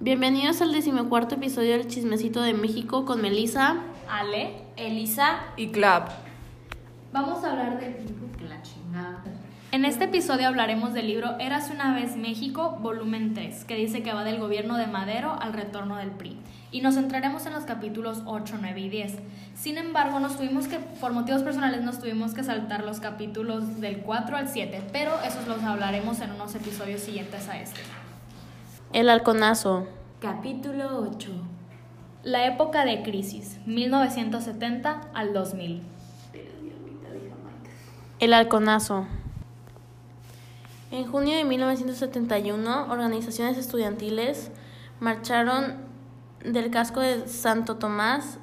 Bienvenidos al decimocuarto episodio del Chismecito de México con Melissa. Ale, Elisa y Clap. Vamos a hablar del libro que la chingada. En este episodio hablaremos del libro Érase una vez México, volumen 3, que dice que va del gobierno de Madero al retorno del PRI. Y nos centraremos en los capítulos 8, 9 y 10. Sin embargo, nos tuvimos que, por motivos personales, nos tuvimos que saltar los capítulos del 4 al 7, pero esos los hablaremos en unos episodios siguientes a este. El halconazo. Capítulo 8. La época de crisis, 1970 al 2000. El halconazo. En junio de 1971, organizaciones estudiantiles marcharon del casco de Santo Tomás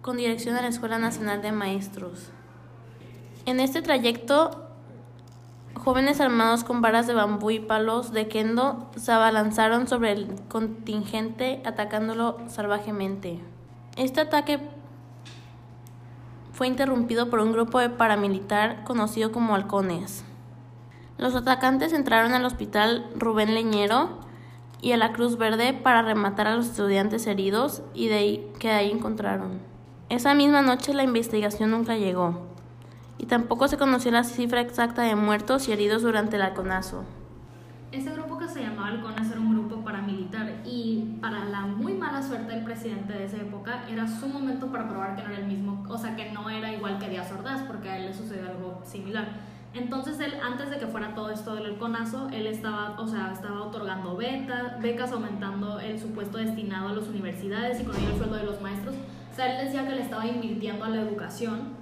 con dirección a la Escuela Nacional de Maestros. En este trayecto, jóvenes armados con varas de bambú y palos de kendo se abalanzaron sobre el contingente atacándolo salvajemente. Este ataque fue interrumpido por un grupo de paramilitar conocido como halcones. Los atacantes entraron al hospital Rubén Leñero y a la Cruz Verde para rematar a los estudiantes heridos y de ahí, que ahí encontraron. Esa misma noche la investigación nunca llegó y tampoco se conoció la cifra exacta de muertos y heridos durante el halconazo. Ese grupo que se llamaba Halcones era un grupo paramilitar y para la muy mala suerte del presidente de esa época era su momento para probar que no era el mismo, o sea, que no era igual que Díaz Ordaz porque a él le sucedió algo similar. Entonces él, antes de que fuera todo esto del halconazo, él estaba, o sea, estaba otorgando becas, becas aumentando el supuesto destinado a las universidades y con ello el sueldo de los maestros. O sea, él decía que le estaba invirtiendo a la educación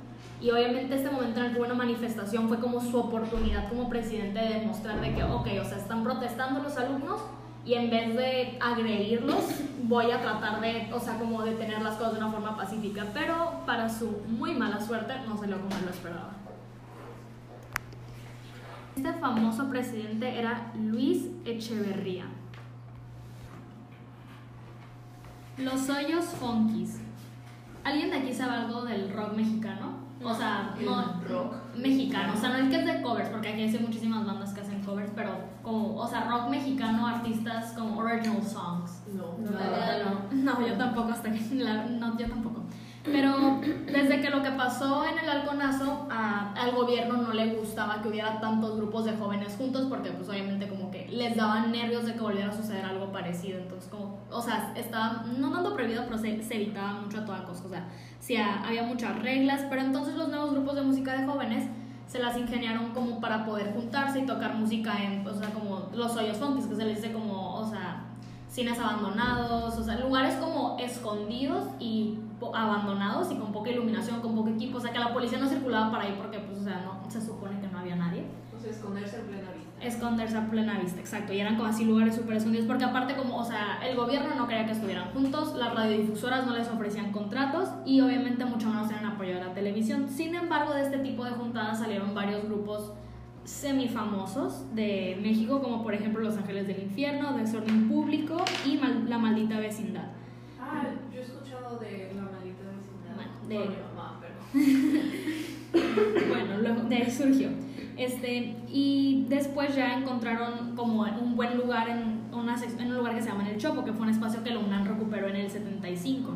y obviamente este momento en el que hubo una manifestación fue como su oportunidad como presidente de demostrar de que, ok, o sea, están protestando los alumnos y en vez de agredirlos, voy a tratar de, o sea, como detener las cosas de una forma pacífica. Pero para su muy mala suerte no salió como él lo esperaba. Este famoso presidente era Luis Echeverría. Los hoyos funkis. ¿Alguien de aquí sabe algo del rock mexicano? O sea, no rock mexicano, o sea, no es que es de covers, porque aquí hay muchísimas bandas que hacen covers, pero como, o sea, rock mexicano, artistas como original songs. No, No, no. no, yo tampoco hasta que la- no, yo tampoco. Pero desde que lo que pasó en el halconazo, a- al gobierno no le gustaba que hubiera tantos grupos de jóvenes juntos porque pues obviamente como les daban nervios de que volviera a suceder algo parecido. Entonces como, o sea, estaba no tanto prohibido, pero se, se evitaba mucho a toda costa. O sea, sí ha- había muchas reglas, pero entonces los nuevos grupos de música de jóvenes se las ingeniaron como para poder juntarse y tocar música en, o sea, como los hoyos funkis, que se les dice como, o sea, cines abandonados, o sea, lugares como escondidos y abandonados y con poca iluminación, con poco equipo, o sea, que la policía no circulaba para ahí porque, pues, o sea, no, se supone que no había nadie. O sea, esconderse en plena. Esconderse a plena vista, exacto, y eran como así lugares súper escondidos, porque aparte como, o sea, el gobierno no quería que estuvieran juntos, las radiodifusoras no les ofrecían contratos y obviamente mucho menos eran apoyo a la televisión. Sin embargo, de este tipo de juntadas salieron varios grupos semifamosos de México, como por ejemplo Los Ángeles del Infierno, Desorden Público y Mal- La Maldita Vecindad. Ah, yo he escuchado de la maldita vecindad. Bueno, de- Por mi mamá, pero. bueno, luego de ahí surgió. Este, y después ya encontraron como un buen lugar en, una, en un lugar que se llama El Chopo, que fue un espacio que la UNAM recuperó en el 75.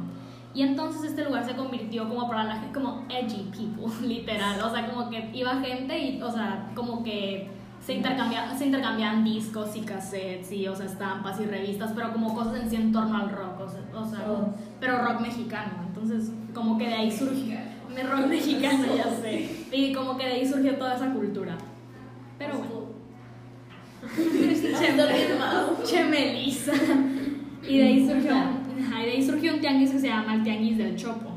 Y entonces este lugar se convirtió como para la gente, como edgy people, literal. O sea, como que iba gente y, o sea, como que se, intercambia, se intercambiaban discos y cassettes y, o sea, estampas y revistas, pero como cosas en sí en torno al rock, o sea, o sea, Oh. pero rock mexicano. Entonces, como que de ahí surgió. De rock mexicano, ya sé. Y como que de ahí surgió toda esa cultura. Pero bueno. che, che Melissa. Y de ahí surgió, ajá, y de ahí surgió un tianguis que se llama el Tianguis del Chopo.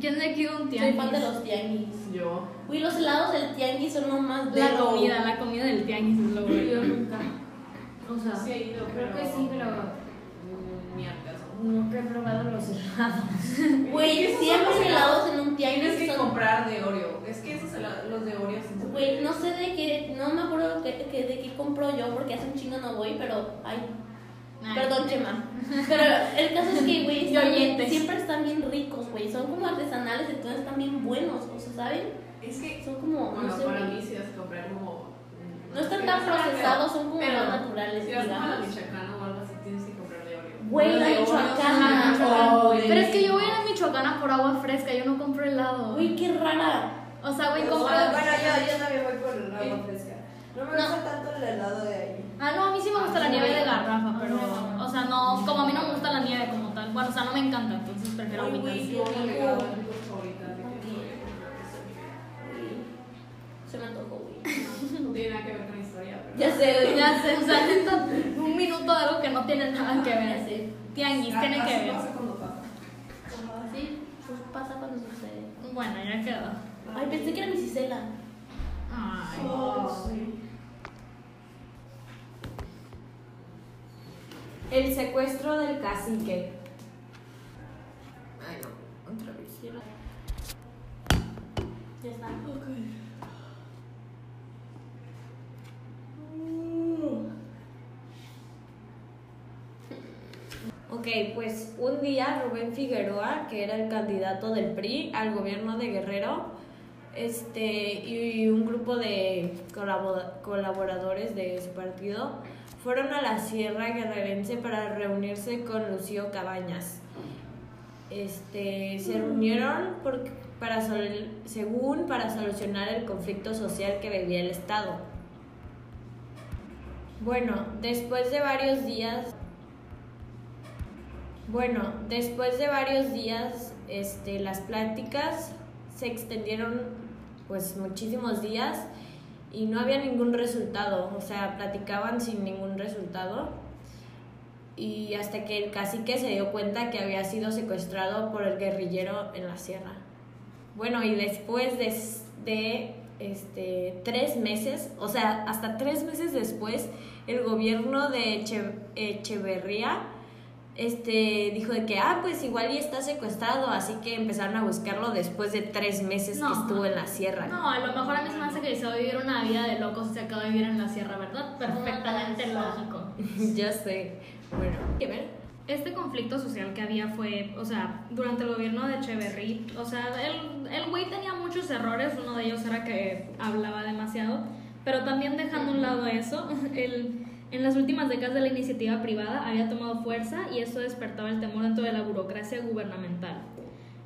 ¿Quién de aquí un Soy tianguis? fan de los tianguis. Yo. Uy, los helados del tianguis son lo más La bello. comida, la comida del tianguis es lo bueno. Yo nunca. O sea, Sí he ido, creo pero- que sí, pero Mm, Ni al caso. Nunca he probado los helados. Güey, siempre helados en un tianguis Tienes que son- comprar de Oreo. Es que esos hela- los de Oreo son Güey, no sé de qué, no me acuerdo que, que- de qué compro yo porque hace un chingo no voy, pero ay, Ay. perdón Chema. Pero el caso es que, güey, siempre están bien ricos, güey, son como artesanales, entonces están bien buenos, o sea, ¿saben? Es que, Son como, no bueno, sé, para mí es comprar como. No están tan procesados, son como Pero, naturales, Si digamos. Michoacana o algo así, tienes que comprarle Oreo. Güey, la Michoacana. Güey. Pero es que yo voy a ir a Michoacana por agua fresca, yo no compro helado. Uy, qué rara. O sea, güey, compro. Bueno, yo, yo también voy por el agua fresca. No me gusta tanto el helado de ahí. Ah, no, a mí sí me gusta la nieve de garrafa, pero. O sea, no, como a mí no me gusta la nieve como tal. Bueno, o sea, no me encanta, entonces prefiero Uy, agüitas. güey, yo me regalo a mi favorita de que no voy a comprar esa nieve. Se me antojó, güey. No tiene nada que ver con la historia, pero. Ya sé, güey. Ya sé, o sea, neta, un minuto de algo que no tiene nada que ver. sé. Tianguis, tiene que ver. pasa cuando pasa. Sí, pues pasa cuando sucede. Bueno, ya quedó. Ay, pensé que era mi Cisela. Ay. El secuestro del cacique. Pues un día Rubén Figueroa, que era el candidato del PRI al gobierno de Guerrero, este, y un grupo de colabo- colaboradores de su partido fueron a la Sierra Guerrerense para reunirse con Lucio Cabañas. Este, se reunieron por- para sol- según para solucionar el conflicto social que vivía el Estado. Bueno, después de varios días bueno, después de varios días, este, las pláticas se extendieron pues muchísimos días y no había ningún resultado, o sea, platicaban sin ningún resultado y hasta que el cacique se dio cuenta que había sido secuestrado por el guerrillero en la sierra. Bueno, y después de, este, tres meses, o sea, hasta tres meses después, el gobierno de Eche- Echeverría este, dijo de que, ah, pues igual y está secuestrado, así que empezaron a buscarlo después de tres meses No. que estuvo en la sierra. No, a lo mejor a mí se me hace que se va a vivir una vida de locos y se acaba de vivir en la sierra, ¿verdad? Perfectamente lógico. ya sé. Bueno, ¿qué ver? Este conflicto social que había fue, o sea, durante el gobierno de Echeverry, o sea, el, el güey tenía muchos errores, uno de ellos era que hablaba demasiado, pero también dejando a un lado eso, el, en las últimas décadas de la iniciativa privada había tomado fuerza y eso despertaba el temor dentro de la burocracia gubernamental.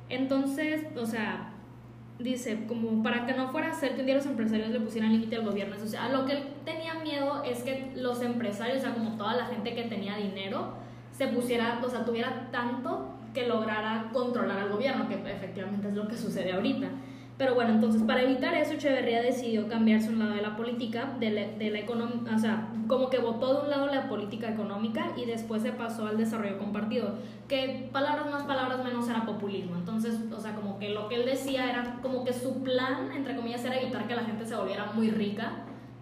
Entonces, o sea, dice, como para que no fuera a ser que un día los empresarios le pusieran límite al gobierno. O sea, lo que él tenía miedo es que los empresarios, o sea, como toda la gente que tenía dinero, se pusiera, o sea, tuviera tanto que lograra controlar al gobierno, que efectivamente es lo que sucede ahorita. Pero bueno, entonces para evitar eso, Echeverría decidió cambiarse un lado de la política, de la, de la economía, o sea, como que votó de un lado la política económica y después se pasó al desarrollo compartido, que palabras más, palabras menos era populismo. Entonces, o sea, como que lo que él decía era como que su plan, entre comillas, era evitar que la gente se volviera muy rica.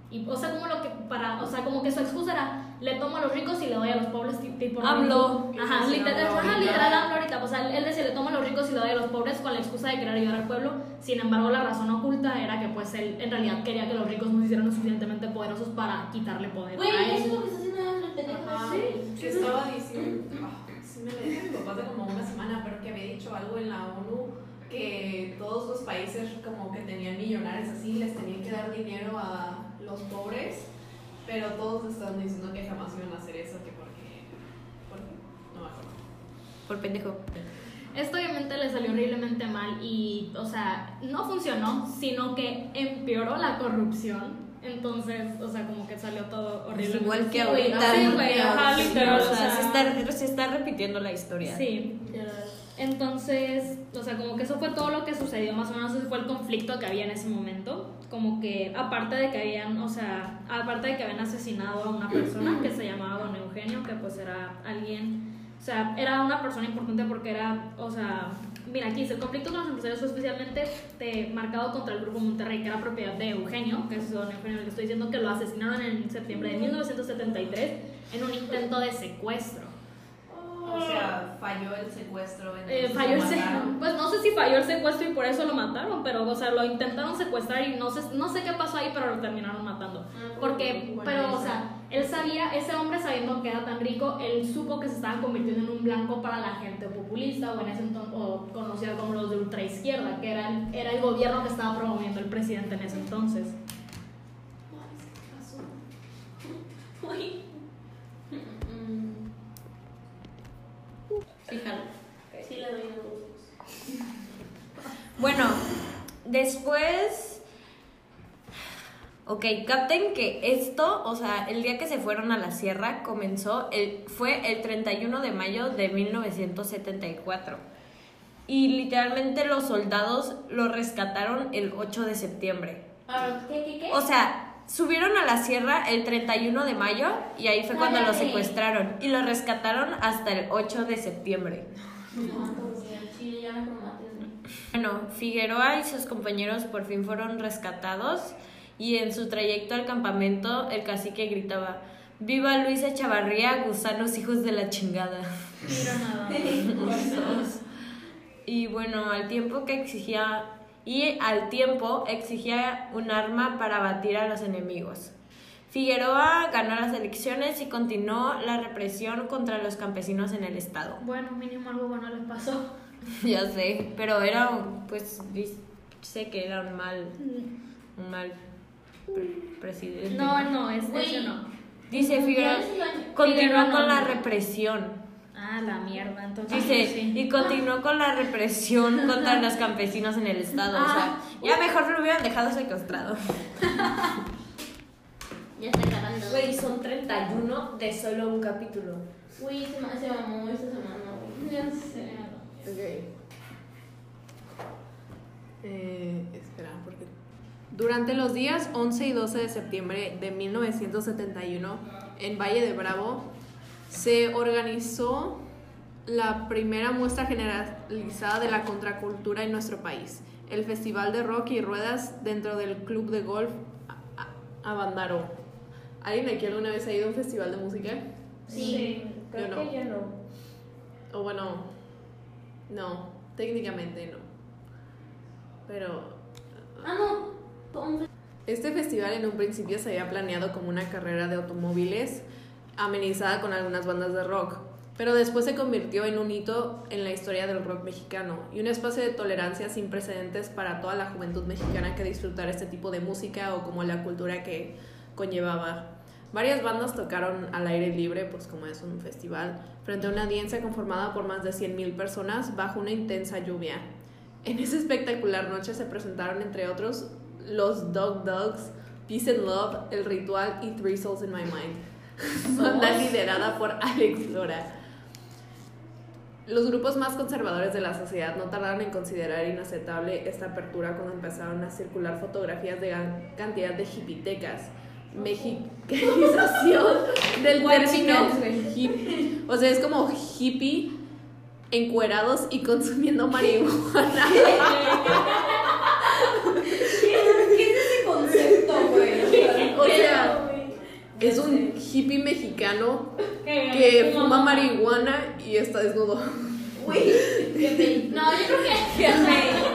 Y, o sea, como lo que para, o sea, como que su excusa era, le tomo a los ricos y le doy a los pobres, ti- tipo AMLO. Ajá, Sí, literal, ajá, literal AMLO ahorita. O sea, él decía, le tomo a los ricos y le doy a los pobres con la excusa de querer ayudar al pueblo. Sin embargo, la razón oculta era que pues él en realidad quería que los ricos no se hicieran lo suficientemente poderosos para quitarle poder Güey, a eso es lo que está haciendo el pendejo. Ajá, que estaba diciendo, ah, sí me lo dijo mi papá hace como una semana, pero que había dicho algo en la ONU que todos los países como que tenían millonarios así les tenían que dar dinero a los pobres, pero todos estaban diciendo que jamás iban a hacer eso, que porque, ¿por qué? No me acuerdo. Por pendejo. Esto obviamente le salió horriblemente mal y, o sea, no funcionó, sino que empeoró la corrupción. Entonces, o sea, como que salió todo horrible. Igual que ahorita. Sí, güey, ajá, literal. o sea, se está, se está repitiendo la historia. Sí. Entonces, o sea, como que eso fue todo lo que sucedió, más o menos ese fue el conflicto que había en ese momento. Como que, aparte de que habían, o sea, aparte de que habían asesinado a una persona que se llamaba Don Eugenio, que pues era alguien, o sea, era una persona importante porque era, o sea, mira, aquí dice, el conflicto con los empresarios fue especialmente marcado contra el Grupo Monterrey, que era propiedad de Eugenio, que es Don Eugenio, el que estoy diciendo que lo asesinaron en septiembre de 1973 en un intento de secuestro. O sea, falló el secuestro. Eh, falló el pues no sé si falló el secuestro y por eso lo mataron, pero o sea, lo intentaron secuestrar y no sé, no sé qué pasó ahí, pero lo terminaron matando. Porque, Bueno, pero, o sea, él sabía, ese hombre sabiendo que era tan rico, él supo que se estaba convirtiendo en un blanco para la gente populista o en ese entonces, o conocida como los de ultraizquierda, que era el, era el gobierno que estaba promoviendo el presidente en ese entonces. Fíjalo. Le doy Bueno, después. Ok, capten que esto, o sea, el día que se fueron a la sierra comenzó, el, fue el 31 de mayo de 1974. Y literalmente los soldados lo rescataron el 8 de septiembre. Ah, ¿Qué, qué. O sea, subieron a la sierra el 31 de mayo y ahí fue cuando lo secuestraron. Y lo rescataron hasta el 8 de septiembre. Bueno, Figueroa y sus compañeros por fin fueron rescatados y en su trayecto al campamento el cacique gritaba, ¡Viva Luis Echavarría, gusanos hijos de la chingada! Y bueno, al tiempo que exigía y al tiempo exigía un arma para batir a los enemigos. Figueroa ganó las elecciones y continuó la represión contra los campesinos en el estado. Bueno, mínimo algo bueno les pasó. Ya sé, pero era un- pues sé que era un mal un mal pre- presidente. No, no, es ese no. Dice Figueroa no, con la represión. Ah, la mierda, entonces. Dice, sí. y continuó con la represión contra los campesinos en el estado. O sea, ya mejor lo hubieran dejado secuestrado. Ya está acabando. Güey, son 31 de solo un capítulo. Uy, se, ma- se mamó esta semana, güey. Ya sé. Ok. Eh, espera, porque. Durante los días 11 y 12 de septiembre de 1971, en Valle de Bravo, se organizó la primera muestra generalizada de la contracultura en nuestro país, el Festival de Rock y Ruedas dentro del Club de Golf Abandaro. ¿Alguien aquí alguna vez ha ido a un festival de música? Sí. creo Yo no. que yo no. O bueno, no, técnicamente no. Pero Ah, no. Este festival en un principio se había planeado como una carrera de automóviles amenizada con algunas bandas de rock, pero después se convirtió en un hito en la historia del rock mexicano y un espacio de tolerancia sin precedentes para toda la juventud mexicana que disfrutara este tipo de música o como la cultura que conllevaba. Varias bandas tocaron al aire libre, pues como es un festival, frente a una audiencia conformada por más de 100.000 personas bajo una intensa lluvia. En esa espectacular noche se presentaron, entre otros, los Dog Dogs, Peace and Love, El Ritual y Three Souls in My Mind. Banda liderada por Alex Lora. Los grupos más conservadores de la sociedad no tardaron en considerar inaceptable esta apertura cuando empezaron a circular fotografías de gran cantidad de hipitecas. Mexicanización del término hip- O sea, es como hippie encuerados y consumiendo marihuana. ¿Qué es ese concepto, güey? O sea, es un hippie mexicano que fuma marihuana y está desnudo. Güey, No, yo creo que.